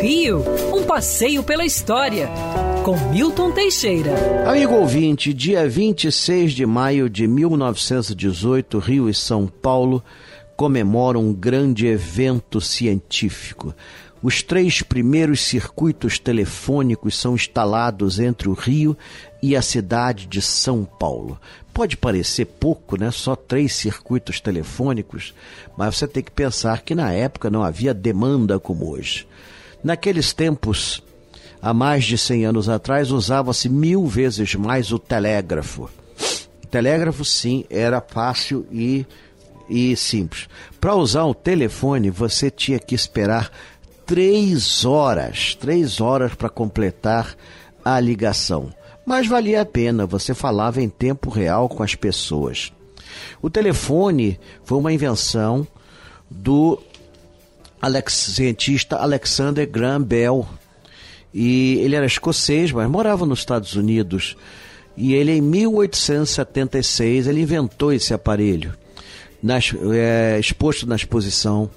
Rio, um passeio pela história, com Milton Teixeira. Amigo ouvinte, dia 26 de maio de 1918, Rio e São Paulo comemoram um grande evento científico. Os três primeiros circuitos telefônicos são instalados entre o Rio e a cidade de São Paulo. Pode parecer pouco, né? Só três circuitos telefônicos, mas você tem que pensar que na época não havia demanda como hoje. Naqueles tempos, há mais de 100 anos atrás, usava-se mil vezes mais o telégrafo. O telégrafo, sim, era fácil e, e simples. Para usar o telefone, você tinha que esperar três horas, três horas para completar a ligação. Mas valia a pena, você falava em tempo real com as pessoas. O telefone foi uma invenção do Alex, cientista Alexander Graham Bell. E ele era escocês, mas morava nos Estados Unidos. E ele, em 1876, ele inventou esse aparelho, nas, é, exposto na exposição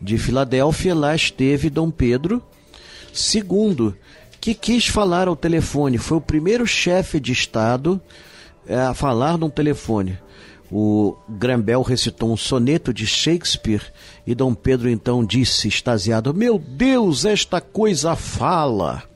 de Filadélfia, lá esteve Dom Pedro II, que quis falar ao telefone. Foi o primeiro chefe de Estado é, a falar num telefone. O Grambel recitou um soneto de Shakespeare e Dom Pedro então disse, extasiado: Meu Deus, esta coisa fala!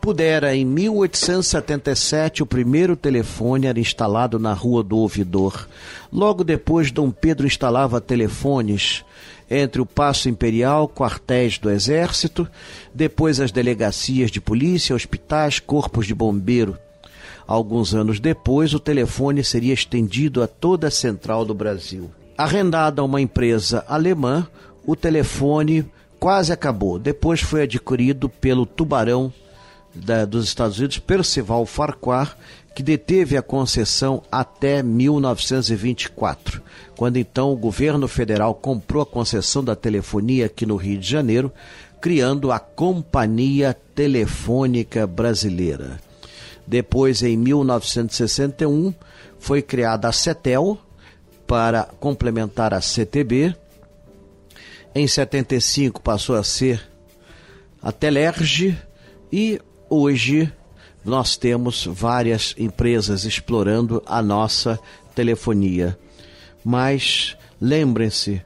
Pudera, em 1877, o primeiro telefone era instalado na Rua do Ouvidor. Logo depois, Dom Pedro instalava telefones entre o Paço Imperial, quartéis do Exército, depois as delegacias de polícia, hospitais, corpos de bombeiro. Alguns anos depois, o telefone seria estendido a toda a central do Brasil. Arrendado a uma empresa alemã, o telefone quase acabou. Depois foi adquirido pelo Tubarão da, dos Estados Unidos, Percival Farquhar, que deteve a concessão até 1924, quando então o governo federal comprou a concessão da telefonia aqui no Rio de Janeiro, criando a Companhia Telefônica Brasileira. Depois, em 1961, foi criada a CETEL para complementar a CTB. Em 75 passou a ser a Telerge e hoje nós temos várias empresas explorando a nossa telefonia. Mas lembrem-se,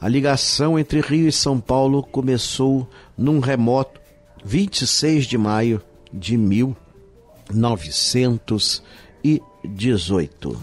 a ligação entre Rio e São Paulo começou num remoto 26 de maio de 1918.